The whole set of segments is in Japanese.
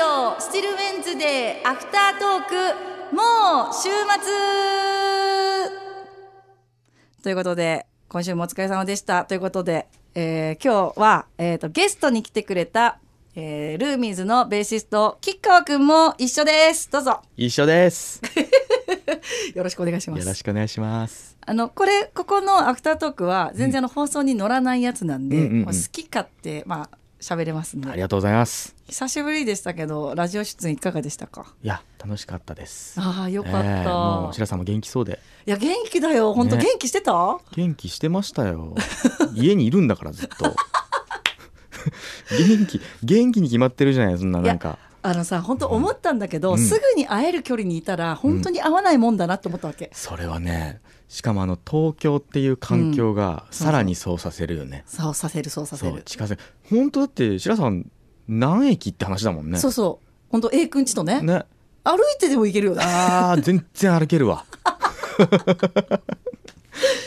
オスティルウェンズデーアフタートークもう週末。ということで今週もお疲れ様でした。ということで、えー今日は、えー、とゲストに来てくれた、えールーミーズのベーシスト吉川くんも一緒です。どうぞ。一緒です。よろしくお願いしまよろすしくお願いします。あのこれここのアフタートークは全然あの放送に乗らないやつなんで、うんうんうん。もう好き勝手まあ喋れますんで。ありがとうございます。久しぶりでしたけどラジオ出演いかがでしたか？いや、楽しかったです。ああよかった、えーもう白さんも元気そうで。いや元気だよ本当、ね元気してた？元気してましたよ。家にいるんだからずっと。元気元気に決まってるじゃないそんななんか。あのさ本当思ったんだけど、うんすぐに会える距離にいたら本当に会わないもんだなって思ったわけ、それはね、しかもあの東京っていう環境がさらにそうさせるよね。そうさせるそうさせる近づけ。本当だって白さん何駅って話だもんね。そうそう本当 A 君ちとねね。歩いてでも行けるよねああ全然歩けるわ。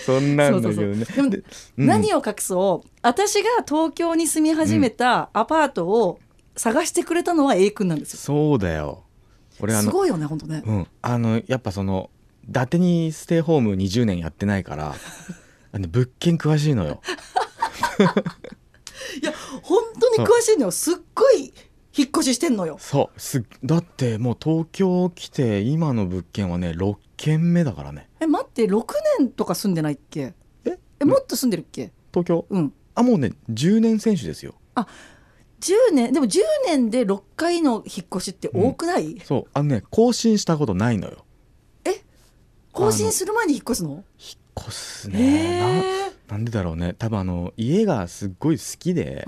そんなんだけどね。でもでうん何を隠そう私が東京に住み始めたアパートを探してくれたのは A 君なんですよそうだよ。俺あのすごいよね本当ねうんあのやっぱその伊達にステイホーム20年やってないから あの物件詳しいのよ。いや本当に詳しいのよすっごい引っ越ししてんのよ。そうすだってもう東京来て今の物件はね6軒目だからね。え待って6年とか住んでないっけ？え？えもっと住んでるっけ？東京？うん。あもうね10年選手ですよ。10年でも10年で6回の引っ越しって多くない、そうあのね更新したことないのよ。更新する前に引っ越すの？引っ越すへね。なえなんでだろうね。多分あの家がすっごい好きで、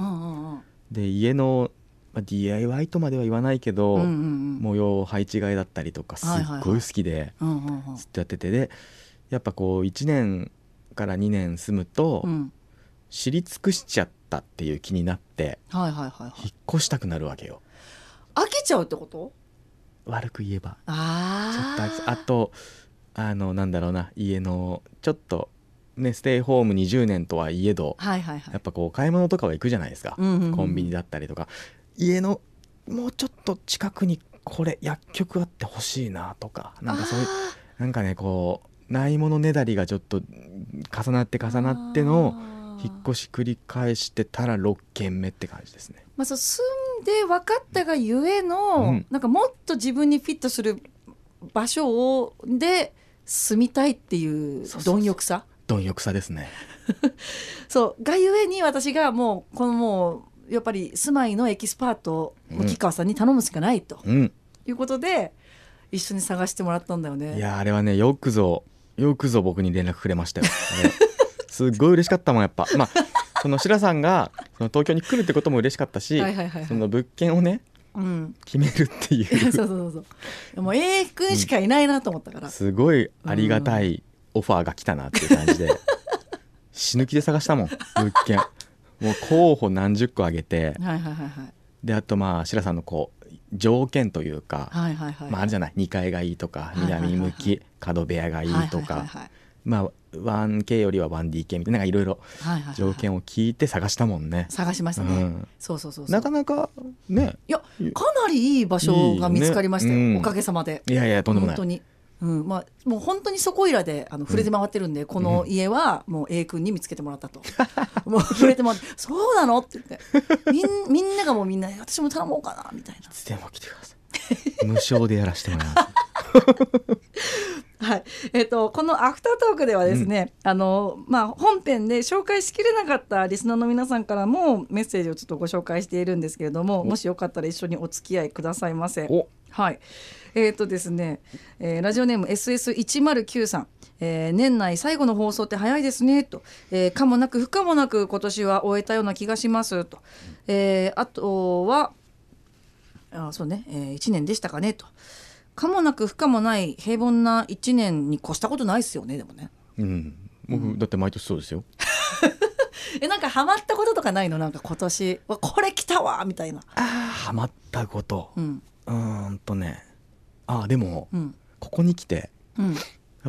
で家の、まあ、DIY とまでは言わないけど、うんうんうん。模様配置換えだったりとかすっごい好きでずっとやってて。でやっぱこう1年から2年住むとうん。知り尽くしちゃったっていう気になってはいはいはいはい。引っ越したくなるわけよ。飽きちゃうってこと？悪く言えば。ちょっあとあとあのなんだろうな家のちょっとねステイホーム20年とはいえどはいはいはい。やっぱこう買い物とかは行くじゃないですか、うんうんうん。コンビニだったりとか。家のもうちょっと近くにこれ薬局あってほしいなとかなんかそういうなんかねこうないものねだりがちょっと重なって重なっての引っ越しし繰り返してたら6軒目って感じですね。まあ、そう住んで分かったがゆえの、うんなんかもっと自分にフィットする場所をで住みたいっていう貪欲さ？貪欲さですね。そうがゆえに私がもうこのもうやっぱり住まいのエキスパートうん木川さんに頼むしかないと。うん。いうことで一緒に探してもらったんだよね。いやあれはねよくぞよくぞ僕に連絡くれましたよ、すっごい嬉しかったもんやっぱ。まあその白さんがその東京に来るってことも嬉しかったし、はいはいはいはい。その物件をねうん、決めるっていいや そううそうそうそう。もう A 君しかいないなと思ったから、すごいありがたいオファーが来たなっていう感じで。死ぬ気で探したもん物件。もう候補何十個あげて。はいはいはいはい。であとまあ白さんのこう条件というか、はいはいはいまあ、あるじゃない？2階がいいとかいはいはい南向き角部屋がいいとか。はいはいはいまあ 1K よりは 1DK みたいななんかいろいろはいはいはい条件を聞いて探したもんね。探しましたね、うん。そうそうそうなかなかね。いやかなりいい場所が見つかりましたよ。ねうん。おかげさまで。いやいやとんでもない。本当に、うん。まあ、もう本当にそこいらであの触れて回ってるんで、この家はもう A 君に見つけてもらったと。もう触れて回って「そうなの?」って言って。みんみんながもうみんな「私も頼もうかな」みたいな。いつでも来てください 無償でやらせてもらいますはい。えっとこのアフタートークではですね、あのまあ、本編で紹介しきれなかったリスナーの皆さんからもメッセージをちょっとご紹介しているんですけれどももしよかったら一緒にお付き合いくださいませ。お。はい。えっ、とですね、えーラジオネーム SS109 さん。えー年内最後の放送って早いですねと、えーかもなく不可もなく今年は終えたような気がしますと、えーあとはあそうね、え1年でしたかねと。かもなく不可もない平凡な1年に越したことないですよねでもね。うん。僕だって毎年そうですよ。えなんかハマったこととかないの？なんか今年。わこれ来たわ！みたいな。ハマったこと。うん。うーんとね。あーでもうん。ここに来てうん。や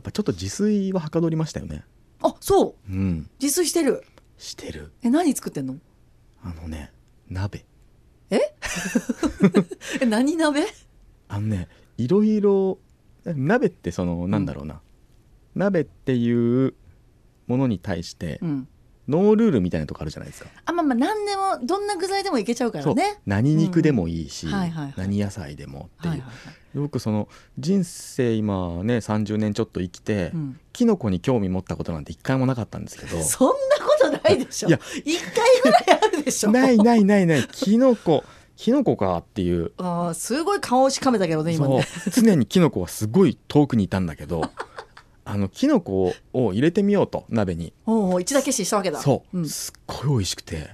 っぱちょっと自炊ははかどりましたよね。あそう。うん。自炊してる。してる。え何作ってんの？あのね鍋え？え何鍋？あのねいろいろ鍋ってそのなんだろうな、鍋っていうものに対して、うん。ノールールみたいなとこあるじゃないですか、あまあまあ何でもどんな具材でもいけちゃうからね。何肉でもいいし、何野菜でもっていう、はいはいはい。よくその人生今ね30年ちょっと生きて、うん。キノコに興味持ったことなんて一回もなかったんですけど。そんなことないでしょ。いや。一回ぐらいあるでしょ。ないないないない。キノコ。キノコかっていう。あーすごい顔をしかめたけどね今ね。常にキノコはすごい遠くにいたんだけど。あのキノコを入れてみようと鍋に。おう一打消ししたわけだ。そう、ん。すっごい美味しくて。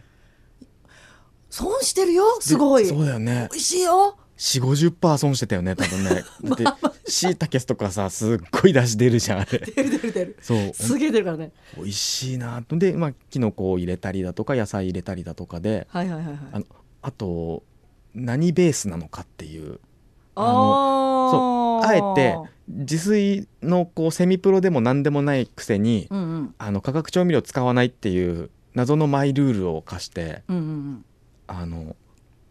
損してるよすごい。でそうだよね。美味しいよ4 5 0損してたよね多分ね。だってしいたけとかさすっごい出汁出るじゃんあれ。出る出る出る。そう。すげえ出るからね。美味しいなと。でまあキノコを入れたりだとか野菜入れたりだとかではいはいはいはい。あのあと何ベースなのかっていう。あああえて自炊のこうセミプロでも何でもないくせに、うんうん。あの化学調味料使わないっていう謎のマイルールを課してうんうんあの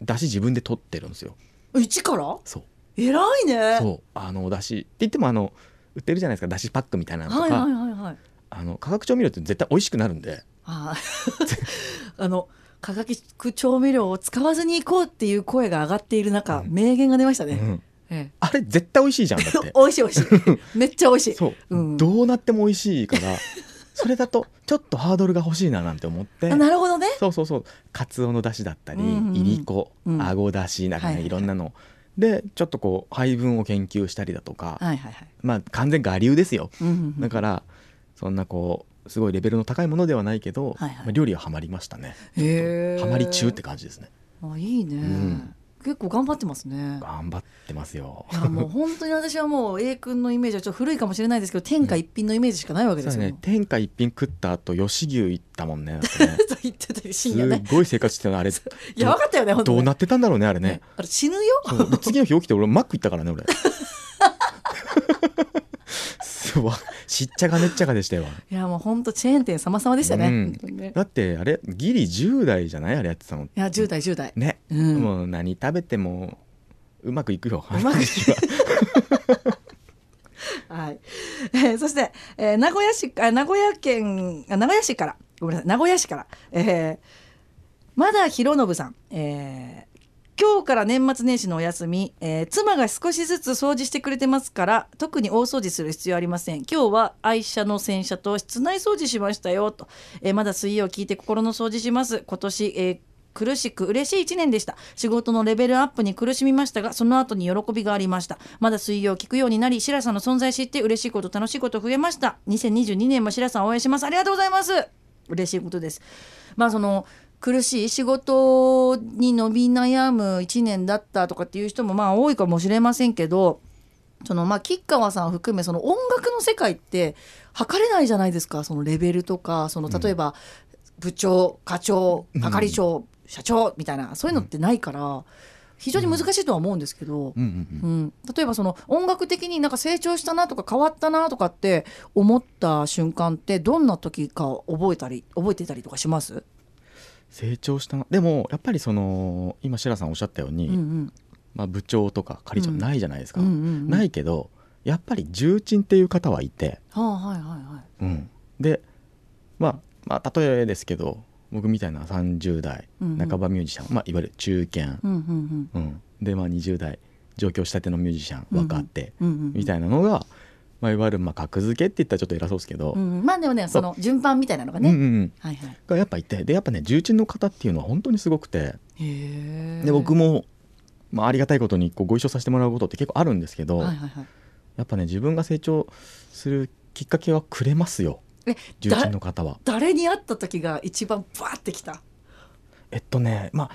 出汁自分で取ってるんですよ。うん一から？そう。偉いね。そう。あの出汁。って言ってもあの売ってるじゃないですか。出汁パックみたいなのとか、はいはいはいはい。あの化学調味料って絶対美味しくなるんで。あー。あの化学調味料を使わずに行こうっていう声が上がっている中、うん。名言が出ましたね、うん。えあれ絶対美味しいじゃんだっえて。美味しい美味しい。めっちゃ美味しい。そう、うん。どうなっても美味しいからそれだとちょっとハードルが欲しいななんて思って。あなるほどね。そうそうそう。かつおの出汁だったり、うんうんうん。いりこうん。あごだしなんかね、はいろんなの。でちょっとこう配分を研究したりだとか、はいはいはい、まあ完全我流ですよ。うんうんうんだからそんなこうすごいレベルの高いものではないけど、はいはい。まあ料理はハマりましたね。へえハマり中って感じですね。あいいね、ん結構頑張ってますね。頑張ってますよ。いやもう本当に私はもう A 君のイメージはちょっと古いかもしれないですけど天下一品のイメージしかないわけですよ、ね。天下一品食った後吉牛行ったもんねね。と言ってたり深す夜ね。ごい生活してたのあれ。やばかったよねどにうなってたんだろうねあれね。あれ死ぬよ？次の日起きて俺マック行ったからね俺。すわしっちゃがめっちゃがでしたよ。いやもう本当チェーン店様々でしたね,、うん。だってあれギリ10代じゃないあれやってたの。いや10代10代ね、うん。もう何食べてもうまくいくよ。うまくいく はい、えーそして、えー名古屋市あ名古屋県あ名古屋市から。ごめんなさい。名古屋市から、えーまだ弘信さん、えー今日から年末年始のお休み、えー妻が少しずつ掃除してくれてますから特に大掃除する必要ありません。今日は愛車の洗車と室内掃除しましたよと、えーまだ水曜聞いて心の掃除します。今年、えー苦しく嬉しい1年でした。仕事のレベルアップに苦しみましたがその後に喜びがありました。まだ水曜聞くようになり白さんの存在知って嬉しいこと楽しいこと増えました。2022年も白さん応援します。ありがとうございます。嬉しいことです。まあその苦しい仕事に伸び悩む1年だったとかっていう人もまあ多いかもしれませんけどそのまあ吉川さん含めその音楽の世界って測れないじゃないですか。そのレベルとかその例えば部長課長係長、社長みたいなそういうのってないから非常に難しいとは思うんですけど、うん。うん。うん。うん、例えばその音楽的になんか成長したなとか変わったなとかって思った瞬間ってどんな時か覚えたり覚えてたりとかします、成長したな。でもやっぱりその今白さんおっしゃったように、うんうん。まあ、部長とか係長ないじゃないですか、うんうんうん。ないけどやっぱり重鎮っていう方はいて、はあ、はいはいはい。うん、で、まあ、まあ例えですけど僕みたいな30代うんうん。半ばミュージシャン、まあ、いわゆる中堅、うんうんうん。で、まあ、20代上京したてのミュージシャン若手、うんうんうん。みたいなのが、まあ、いわゆるまあ格付けって言ったらちょっと偉そうですけど、うんうんまあでもねその順番みたいなのがね、うんはいはい。がやっぱいてでやっぱね重鎮の方っていうのは本当にすごくて。で僕も、まあ、ありがたいことにこうご一緒させてもらうことって結構あるんですけど、はいはいはい。やっぱね自分が成長するきっかけはくれますよ。え重鎮の方は。誰に会った時が一番バーってきた？えっとねまあ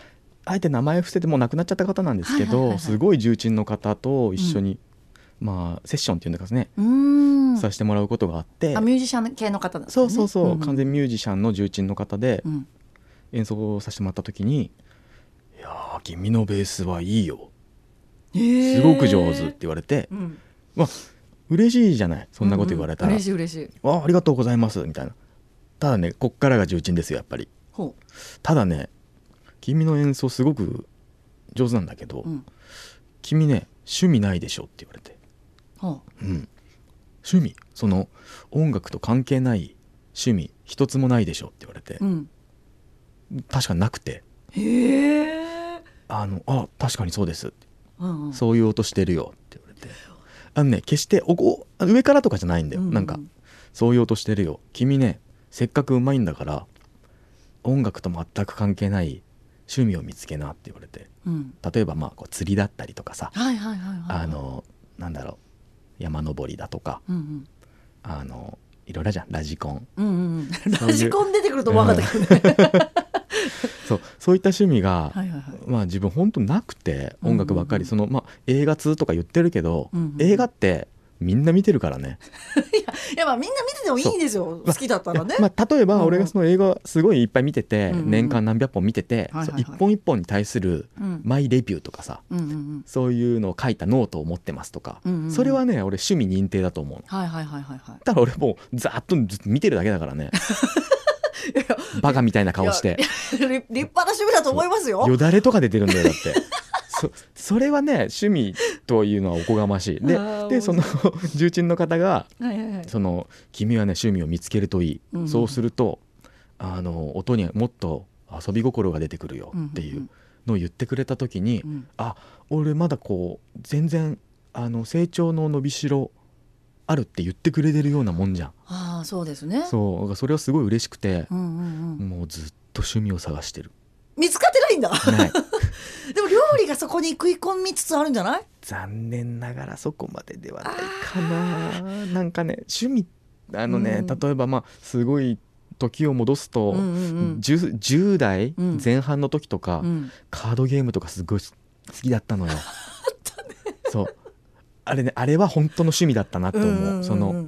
あえて名前伏せてもう亡くなっちゃった方なんですけど、はいはいはいはい。すごい重鎮の方と一緒に、まあセッションっていうんですかね、させてもらうことがあって。あミュージシャン系の方ね。そうそうそう、んん。完全ミュージシャンの重鎮の方でうん。演奏させてもらった時に「いやー君のベースはいいよ。へー。すごく上手」って言われて、うん。まあ嬉しいじゃない。そんなこと言われたら「うんうん。嬉しい嬉しいあありがとうございます」みたいな。ただねこっからが重鎮ですよやっぱり。ほただね君の演奏すごく上手なんだけど、うん。君ね趣味ないでしょって言われて、はうん、趣味。その音楽と関係ない趣味一つもないでしょって言われて。あ、うん。確かになくて。へえあのあ確かにそうです。うんうん。そういう音してるよって言われて。あのね決しておこ上からとかじゃないんだよ、うんうん。なんかそういう音してるよ。君ねせっかくうまいんだから音楽と全く関係ない趣味を見つけなって言われて。うん。例えばまあこう釣りだったりとかさ。はいはいはいはい。あのなんだろう山登りだとかうんうん。あのいろいろじゃんラジコン。うんうんラジコン出てくると思わなかったけどね。そうそういった趣味が、はいはいはい。まあ自分本当なくて音楽ばっかり、うん。うんうんそのまあ映画通とか言ってるけど、うんうん。映画ってみんな見てるからね。いやまあみんな見ててもいいんですよ。好きだったらね。いやまあ、例えば俺がその映画すごいいっぱい見てて、うんうん。年間何百本見てて、一本一本に対するうん。マイレビューとかさうんうんうん。そういうのを書いたノートを持ってますとか、うんうんうん。それはね俺趣味認定だと思うの。はいはいはいはいはい。ただ俺もうざーっとずっと見てるだけだからね。バカみたいな顔して。立派な趣味だと思いますよ。よだれとか出てるんだよだってそそれはね趣味というのはおこがましい。ででその 重鎮の方がはいはいはい。その君はね趣味を見つけるといい、うんうん。そうするとあの音にもっと遊び心が出てくるよっていうのを言ってくれた時に、うん。あ俺まだこう全然あの成長の伸びしろあるって言ってくれてるようなもんじゃん。ああそうですね。そうだからそれはすごい嬉しくてう、んうんうん。もうずっと趣味を探してる見つかってないんだ。ない。でも料理がそこに食い込みつつあるんじゃない？残念ながらそこまでではないかな。なんかね趣味あのね、うん。例えばまあすごい時を戻すと、うんうんうん。10, 10代うん。前半の時とか、うん。カードゲームとかすごい好きだったのよ。そう。あれねあれは本当の趣味だったなと思う,、うんうんうんうん。その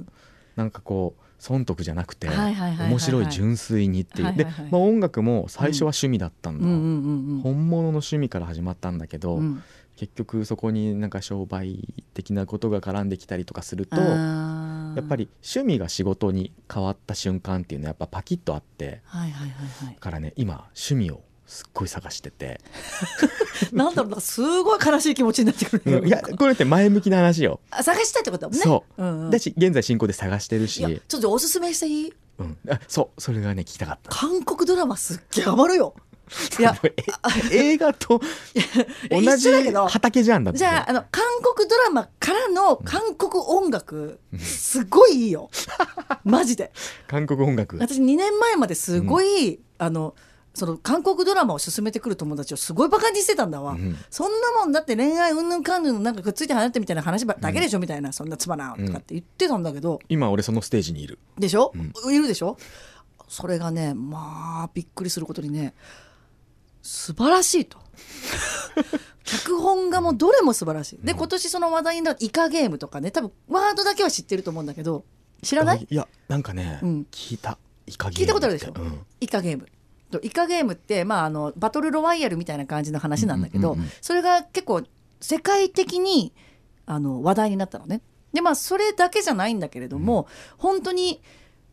なんかこう損得じゃなくて、面白い純粋にっていう、で、まあ、音楽も最初は趣味だったんだ、本物の趣味から始まったんだけど、うん。結局そこになんか商売的なことが絡んできたりとかするとあやーっぱり趣味が仕事に変わった瞬間っていうのはやっぱパキッとあってだからね今趣味をすっごい探してて、なんだろうなすごい悲しい気持ちになってくるうん。いやこれって前向きな話よ、あ探したいってことだもんね。そう、うんうん。だし現在進行で探してるし、ちょっとおすすめしていい？うん、あそう。それがね聞きたかった。韓国ドラマすっげえハマるよ。いや え映画と同一じ畑じゃんだって。じゃああの韓国ドラマからの韓国音楽すごいいいよ。マジで。韓国音楽。私2年前まですごい、あのその韓国ドラマを勧めてくる友達をすごいバカにしてたんだわ、うん。そんなもんだって恋愛うんぬんかんぬんなんかくっついて離れてみたいな話ばだけでしょ、みたいなそんなつまらんとかって言ってたんだけど、今俺そのステージにいる。でしょ、ういるでしょ？それがねまあびっくりすることにね素晴らしいと。脚本がもうどれも素晴らしい。で今年その話題になったイカゲームとかね多分ワードだけは知ってると思うんだけど知らない？いやなんかね、うん。聞いた。イカゲーム聞いたことあるでしょ？うん。イカゲーム。とイカゲームって、まあ、あのバトルロワイヤルみたいな感じの話なんだけど、うんうんうんうん。それが結構世界的にあの話題になったのね。でまあそれだけじゃないんだけれども、本当に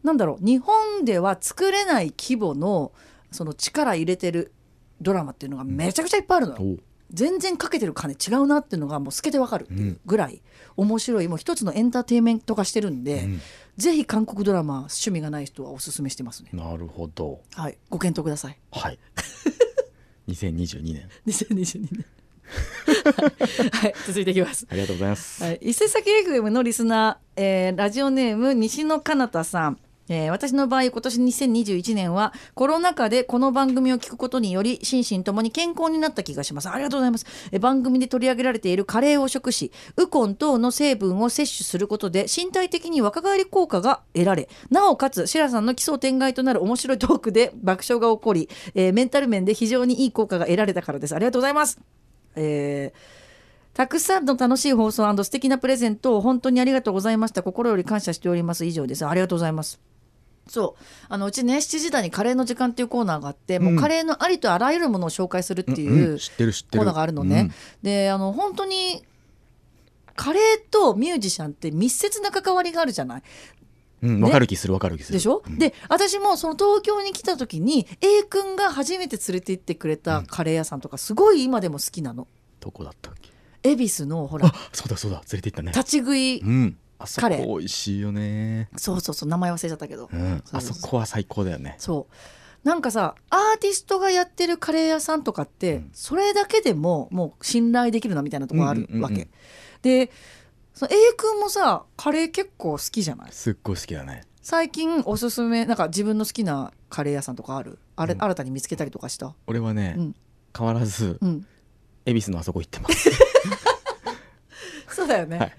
なんだろう日本では作れない規模のその力入れてるドラマっていうのがめちゃくちゃいっぱいあるのよ。おう。全然かけてる金違うなっていうのがもう透けてわかるっていうぐらい面白いもう一つのエンターテインメント化してるんで、うんぜひ韓国ドラマ趣味がない人はおすすめしてますね。なるほどはい、ご検討ください。はい 2022年2022年。はい、続いていきます。ありがとうございます、はい、伊勢崎 FM のリスナー、えーラジオネーム西野かなたさん。えー私の場合今年2021年はコロナ禍でこの番組を聞くことにより心身ともに健康になった気がしますありがとうございます、えー番組で取り上げられているカレーを食しウコン等の成分を摂取することで身体的に若返り効果が得られなおかつシラさんの奇想天外となる面白いトークで爆笑が起こり、えーメンタル面で非常にいい効果が得られたからですありがとうございますえーたくさんの楽しい放送素敵なプレゼントを本当にありがとうございました。心より感謝しております。以上です。ありがとうございます。そう。あのうちね7時台にカレーの時間っていうコーナーがあって、もうカレーのありとあらゆるものを紹介するっていう、コーナーがあるのね。であの本当にカレーとミュージシャンって密接な関わりがあるじゃない？うん、ね？わかる気するわかる気する。でしょ、うん。で私もその東京に来た時に A 君が初めて連れて行ってくれたカレー屋さんとかすごい今でも好きなの。どこだったっけ？恵比寿のほら。あそうだそうだ連れて行ったね。立ち食い。うんあそこ美味しいよね。そうそうそう名前忘れちゃったけど、うん。あそこは最高だよね。そう。なんかさアーティストがやってるカレー屋さんとかって、うん。それだけでももう信頼できるなみたいなところあるわけ、うんうんうんうん。でその A 君もさカレー結構好きじゃない？すっごい好きだね。最近おすすめなんか自分の好きなカレー屋さんとかある？あれ、うん。新たに見つけたりとかした？俺はね、うん。変わらずうん。恵比寿のあそこ行ってますそうだよね、はい。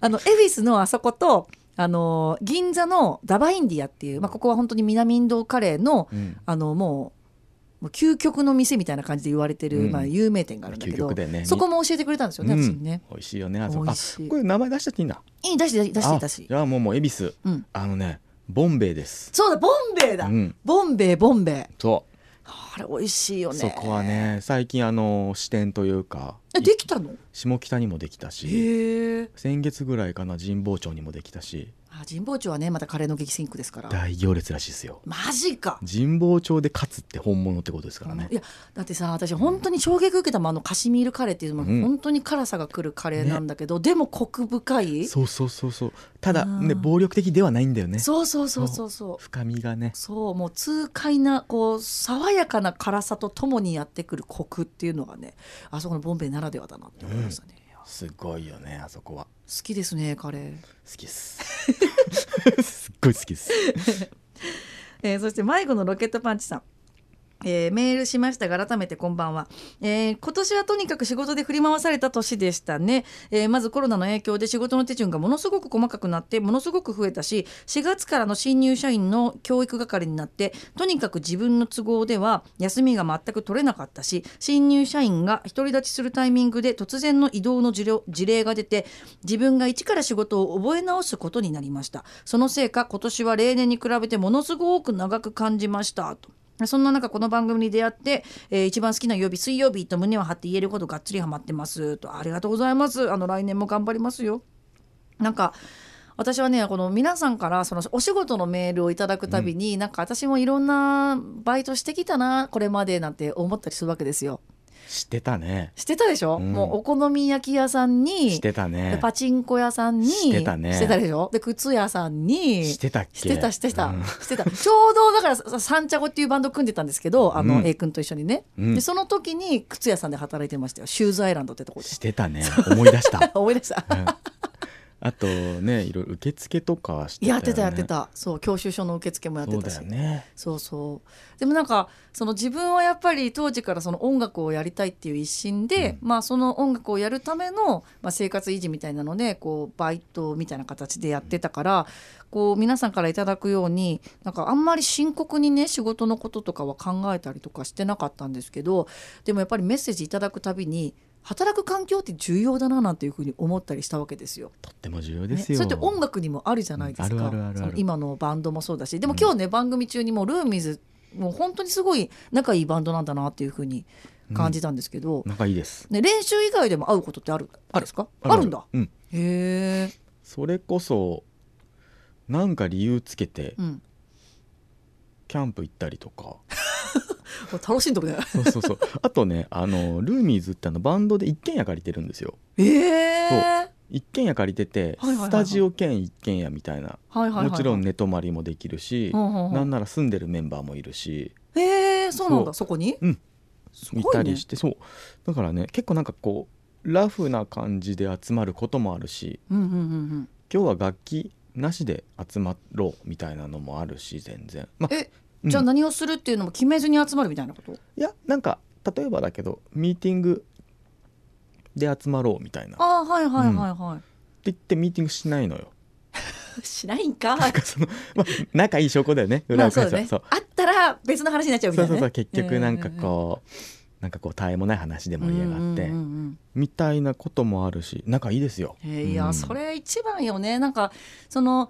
あの恵比寿のあそことあの銀座のダバインディアっていう、まあ、ここは本当に南インドカレーのうん。あのもう究極の店みたいな感じで言われてる、うん。まあ、有名店があるんだけど、ね。そこも教えてくれたんですよね、うん。私にね。美味しいよね。あそこあこれ名前出しちゃっていいんだ。いい出して出して出してじゃあもうもう恵比寿。うん。あのねボンベイです。そうだボンベイだ、うん。ボンベイボンベイ。そあれ美味しいよね。うそこはね最近あの支店というかえできたの？下北にもできたし先月ぐらいかな神保町にもできたしあ神保町はねまたカレーの激戦区ですから。大行列らしいですよ。マジか。神保町で勝つって本物ってことですからね。いやだってさ私本当に衝撃受けたもんあのカシミールカレーっていうの。もうん。本当に辛さがくるカレーなんだけど、でもコク深い。そうそうそうそう。ただうん。ね暴力的ではないんだよね。そうそうそうそうそう。深みがね。そうもう痛快なこう爽やかな辛さとともにやってくるコクっていうのがねあそこのボンベイならではだなって思いましたね、いや好すごいよねあそこは。きですねカレー、好きです すっごい好きです。えーそして迷子のロケットパンチさん。えーメールしましたが改めてこんばんは、えー今年はとにかく仕事で振り回された年でしたね、えーまずコロナの影響で仕事の手順がものすごく細かくなってものすごく増えたし4月からの新入社員の教育係になってとにかく自分の都合では休みが全く取れなかったし新入社員が独り立ちするタイミングで突然の移動の事例が出て自分が一から仕事を覚え直すことになりました。そのせいか今年は例年に比べてものすごく長く感じました。と。そんな中この番組に出会って、えー一番好きな曜日水曜日と胸を張って言えるほどがっつりハマってます。とありがとうございます。あの来年も頑張りますよ。なんか私はねこの皆さんからそのお仕事のメールをいただくたびに、なんか私もいろんなバイトしてきたなこれまでなんて思ったりするわけですよ。知ってたね。してたでしょ、うん。もうお好み焼き屋さんにしてたでね。パチンコ屋さんにしてたね。してたでしょ？で靴屋さんにしてたしてたしてた、うん。してた。ちょうどだからさサンチャゴっていうバンド組んでたんですけどあの、うん A 君と一緒にね、うん。でその時に靴屋さんで働いてましたよ。シューズアイランドってとこで。してたね。思い出した。思い出した。うんあとねいろいろ受付とかはしてたよ、ね、やってたやってた。そう教習所の受付もやってそうたしだよね。そうそう。でもなんかその自分はやっぱり当時からその音楽をやりたいっていう一心で、まあその音楽をやるための、まあ、生活維持みたいなのでこうバイトみたいな形でやってたからこう皆さんからいただくようになんかあんまり深刻にね仕事のこととかは考えたりとかしてなかったんですけどでもやっぱりメッセージいただくたびに働く環境って重要だななんていうふうに思ったりしたわけですよ。とっても重要でね、すよ、それって音楽にもあるじゃないですか、今のバンドもそうだしでも今日ね、番組中にもうルーミーズもう本当にすごい仲いいバンドなんだなっていうふうに感じたんですけど、仲いいです。ね、練習以外でも会うことってあるんですか？ある。んだ？うん。へえ、それこそなんか理由つけてうん、キャンプ行ったりとか楽しいとこだよそうそうそう。あとねあのルーミーズってあのバンドで一軒家借りてるんですよ。ええ一軒家借りてて、スタジオ兼一軒家みたいな、はいはいはいはい。もちろん寝泊まりもできるし、うんうんう。んなんなら住んでるメンバーもいるし。ええそうなんだ。そそこに、うん。いね。たりして、そう。だからね結構なんかこうラフな感じで集まることもあるしうんうんうんうん。今日は楽器なしで集まろうみたいなのもあるし全然。まあじゃあ何をするっていうのも決めずに集まるみたいなこと？いやなんか例えばだけどミーティングで集まろうみたいな。ってああはいはいはいはい、言ってミーティングしないのよ。しないんか？なんかその、まあ、仲いい証拠だよね。裏を返せばそうあったら別の話になっちゃうみたいうな、ね、そそうそう。結局なんかこうなんかこう絶えもない話で盛り上がってうんうんうんうん。みたいなこともあるし仲いいですよ。えーいや、うん。それ一番よね。なんかその、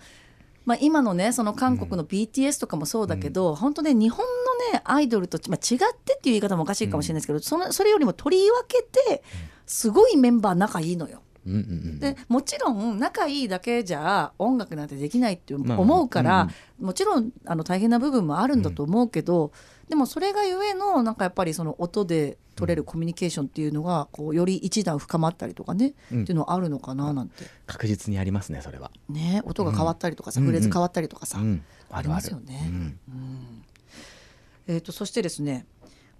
まあ、今のねその韓国の BTS とかもそうだけど、本当ね日本のねアイドルと、まあ、違ってっていう言い方もおかしいかもしれないですけど、そのそれよりも取り分けてすごいメンバー仲いいのよ。うんうんうんでもちろん仲いいだけじゃ音楽なんてできないってまあ思うから、うん。もちろんあの大変な部分もあるんだと思うけど、でもそれがゆえのなんかやっぱりその音で取れるコミュニケーションっていうのがこうより一段深まったりとかね、うん。っていうのはあるのかななんて。確実にありますねそれは、ね音が変わったりとかさ、うん。フレーズ変わったりとかさ、うん、ありますよね。えー、とそしてですね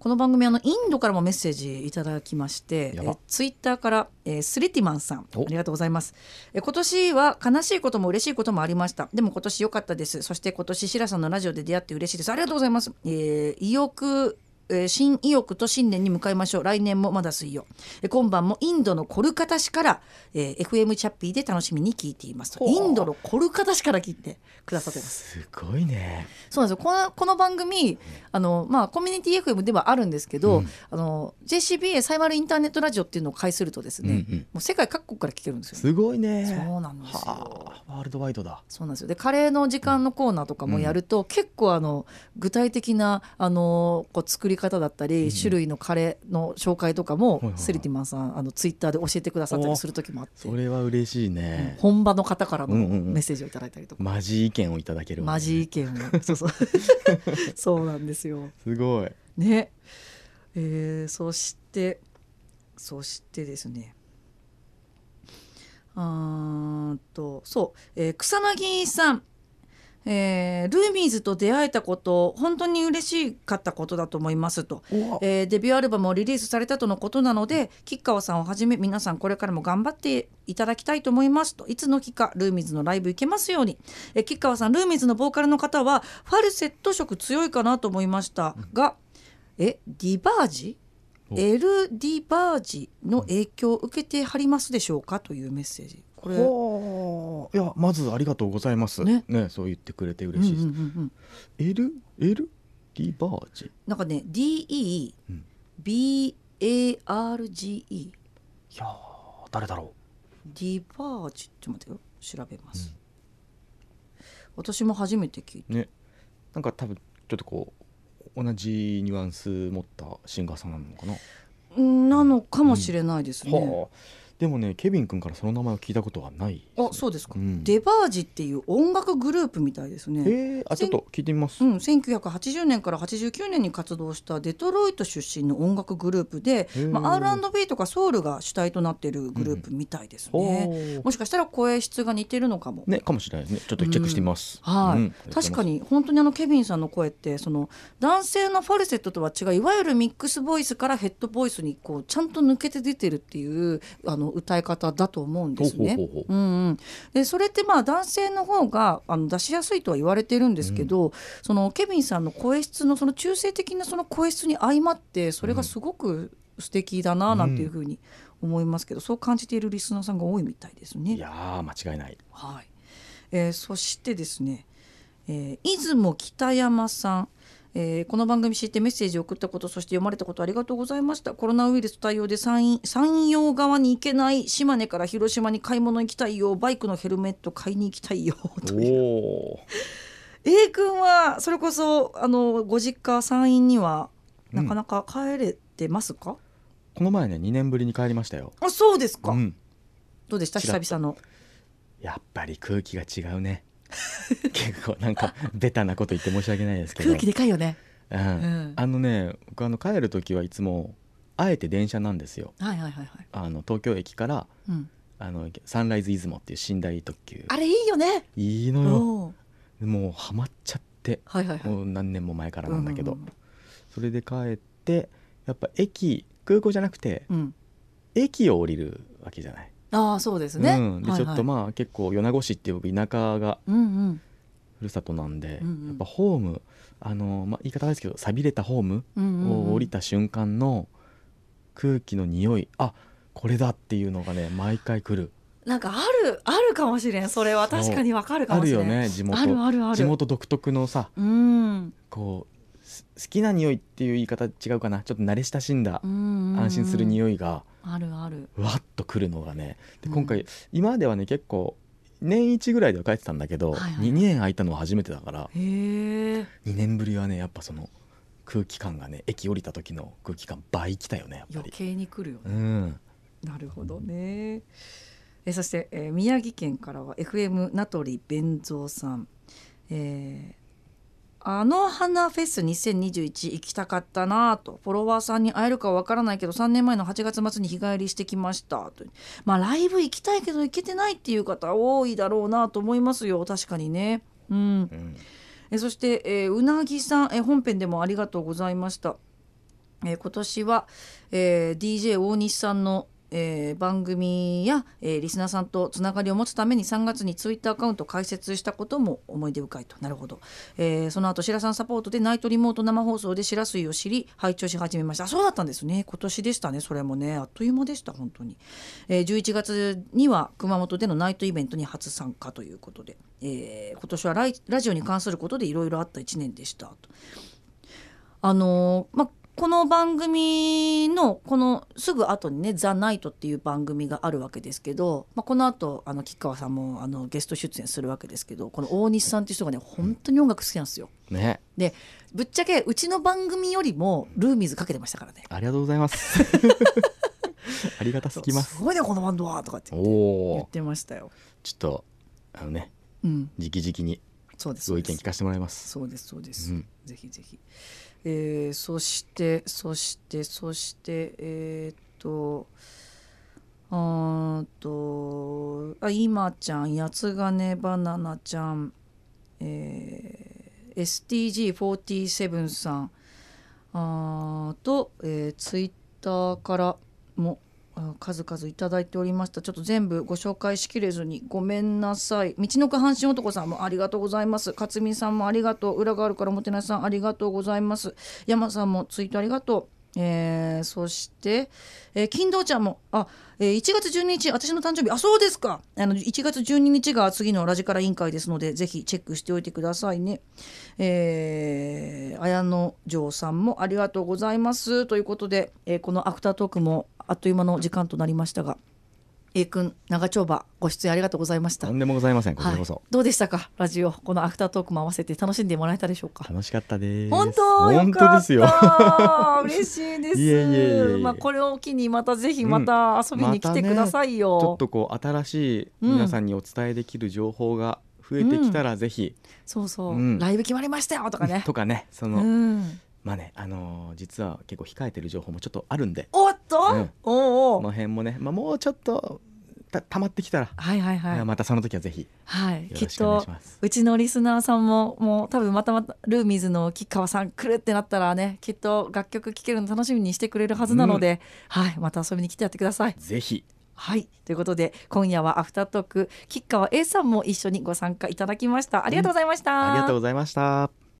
この番組あのインドからもメッセージいただきまして、えツイッターから、えースリティマンさんあおりがとうございます、えー今年は悲しいことも嬉しいこともありました。でも今年良かったです。そして今年シラさんのラジオで出会って嬉しいです。ありがとうございます、えー意欲えー新意欲と新年に向かいましょう。来年もまだ水曜、えー今晩もインドのコルカタ市から、えー FM チャッピーで楽しみに聞いています。インドのコルカタ市から聞いてくださってます。すごいね。そうなんですよ。このこの番組あの、まあ、コミュニティ FM ではあるんですけど、うん。あの JCBA サイバルインターネットラジオっていうのを介するとですね、うんうん。もう世界各国から聞けるんですよ、ね。すごいね。そうなんですよ。はあワールドワイドだ。そうなんですよ。でカレーの時間のコーナーとかもやると、結構あの具体的なあのこう作り方だったり、種類のカレーの紹介とかも、スリティマンさんあのツイッターで教えてくださったりする時もあって、それは嬉しいね、本場の方からのメッセージをいただいたりとか、マジ意見をいただけるマジ意見を。そうそう。そうなんですよ。すごい。ね、えーそしてそしてですね。あとそう、えー草薙さん、えールーミーズと出会えたこと本当に嬉しかったことだと思いますと、えーデビューアルバムをリリースされたとのことなので吉川さんをはじめ皆さんこれからも頑張っていただきたいと思いますと。いつの日かルーミーズのライブ行けますように、えー吉川さんルーミーズのボーカルの方はファルセット色強いかなと思いましたが、えディバージ？お。エル・ディバージの影響を受けてはりますでしょうか？というメッセージ。これいやまずありがとうございます。ね。そう言ってくれてうん嬉しいです、うんうんうん、L L ディバージなんかねうん。DEBARGE いやー誰だろディバージちょっと待ってよ。調べます、私も初めて聞いた。うね。なんか多分ちょっとこう同じニュアンス持ったシンガーさんなのかな、うんなのかもしれないですね、はあでもねケビン君からその名前を聞いたことはない。あそうですか、うん。デバージっていう音楽グループみたいですね。えー、あちょっと聞いてみます、うん、1980年から89年に活動したデトロイト出身の音楽グループで、まあ、R&B とかソウルが主体となっているグループみたいですほね、うもしかしたら声質が似てるのかも。ねかもしれないですね。ちょっとチェックしてみます、はい、うん。確かに本当にあのケビンさんの声ってその男性のファルセットとは違ういわゆるミックスボイスからヘッドボイスにこうちゃんと抜けて出てるっていうあの歌い方だと思うんですね。ほうんうん、でそれってまあ男性の方があの出しやすいとは言われてるんですけど、そのケビンさんの声質のその中性的なその声質に相まってそれがすごく素敵だななんていうふうに思いますけど、そう感じているリスナーさんが多いみたいですね。いやー間違いない。はい。えーそしてですね、えー出雲北山さん、えーこの番組知ってメッセージを送ったことそして読まれたことありがとうございました。コロナウイルス対応で山陰山陽側に行けない島根から広島に買い物行きたいよ。バイクのヘルメット買いに行きたいよ。とい A 君はそれこそあのご実家山陰にはなかなか帰れてますか、この前ね2年ぶりに帰りましたよ。あそうですか、うん。どうでした？久々の。やっぱり空気が違うね 結構なんかベタなこと言って申し訳ないですけど。空気でかいよね。うん。ん。あのね僕あの帰る時はいつもあえて電車なんですよ。はいはいはいはい、あの東京駅からうん、あのサンライズ出雲っていう寝台特急あれいいよね。いいのよ。もうハマっちゃって。はいはいはい。もう何年も前からなんだけど、うんうん。それで帰ってやっぱ駅空港じゃなくてうん、駅を降りるわけじゃない、ああそうですね。うん、ではいはい。ちょっとまあ結構米子市っていう僕田舎がふるさとなんで、うんうん。やっぱホームあの、まあ、言い方ですけど錆びれたホームを降りた瞬間の空気の匂いあこれだっていうのがね毎回来る。なんかあるあるかもしれん。それは確かにわかるかあるもしれん。よね地元。あるあるある。地元独特のさうん。こ好きな匂いっていう言い方違うかなちょっと慣れ親しんだ安心する匂いがあるある。わっとくるのがねでうん今回、今まではね結構年一ぐらいでは帰ってたんだけど、はいはい2年空いたのは初めてだからへえ。2年ぶりはねやっぱその空気感がね駅降りた時の空気感倍きたよねやっぱり。余計に来るよね。うん、なるほどね。えーそして、えー宮城県からは FM 名取弁蔵さん、えーあの花フェス2021行きたかったなぁと。フォロワーさんに会えるかわからないけど3年前の8月末に日帰りしてきました。と。まあライブ行きたいけど行けてないっていう方多いだろうなと思いますよ。確かにね。うん。うん。えそして、えーうなぎさん、えー本編でもありがとうございました。えー今年は、えー DJ 大西さんの、えー番組や、えーリスナーさんとつながりを持つために3月にツイッターアカウントを開設したことも思い出深いと。なるほど、えーその後白さんサポートでナイトリモート生放送で白水を知り拝聴し始めました。そうだったんですね。今年でしたね。それもねあっという間でした本当に、えー11月には熊本でのナイトイベントに初参加ということで、えー今年はララジオに関することでいろいろあった1年でしたと。あのーまあこの番組のこのすぐ後にね「ザ・ナイトっていう番組があるわけですけど、まあ、この後あの吉川さんもあのゲスト出演するわけですけどこの大西さんっていう人がね本当に音楽好きなんですよ。ねでぶっちゃけうちの番組よりもルーミーズかけてましたからね。ありがとうございます ありがたすぎますすごいねこのバンドはとかって言ってましたよ。ちょっとあのねうん、直々にそうですご意見聞かせてもらいます。そうですそうです、うん。ぜひぜひ、えーそしてそしてそしてえーっとあとあ今ちゃん八つ金バナナちゃん、えー STG47 さんあーと、えーツイッターからもあ数々いただいておりました。ちょっと全部ご紹介しきれずにごめんなさい。道のく阪神男さんもありがとうございます。勝美さんもありがとう裏があるからもてなしさんありがとうございます。山さんもツイートありがとう。えーそして、えー金堂ちゃんもあ、えー1月12日私の誕生日。あそうですか。あの1月12日が次のラジカラ委員会ですのでぜひチェックしておいてくださいね。えー綾野城さんもありがとうございます。ということで、えーこのアフタートークもあっという間の時間となりましたが A 君長丁場ご出演ありがとうございました。とんでもございませんこちはい。らこそ、、どうでしたか？ラジオこのアフタートークも合わせて楽しんでもらえたでしょうか？楽しかったです。本当？本当ですよ。嬉しいです。まあこれを機にまたぜひまた遊びに来てくださいよ、ちょっとこう新しい皆さんにお伝えできる情報が増えてきたらぜひ、そうそう、うん。ライブ決まりましたよとかね。とかねそうの、んまあねあのー実は結構控えてる情報もちょっとあるんで。おっと、うん。おうおう。この辺もね、まあ、もうちょっとた溜まってきたら、はいはいはい、またその時はぜひはい、よきっと。うちのリスナーさんももう多分またまたルーミーズの吉川さん来るってなったらねきっと楽曲聴けるの楽しみにしてくれるはずなので、はい。また遊びに来てやってください。ぜひ。はい。ということで今夜はアフタートーク吉川 A さんも一緒にご参加いただきました。ありがとうございました、ありがとうございました。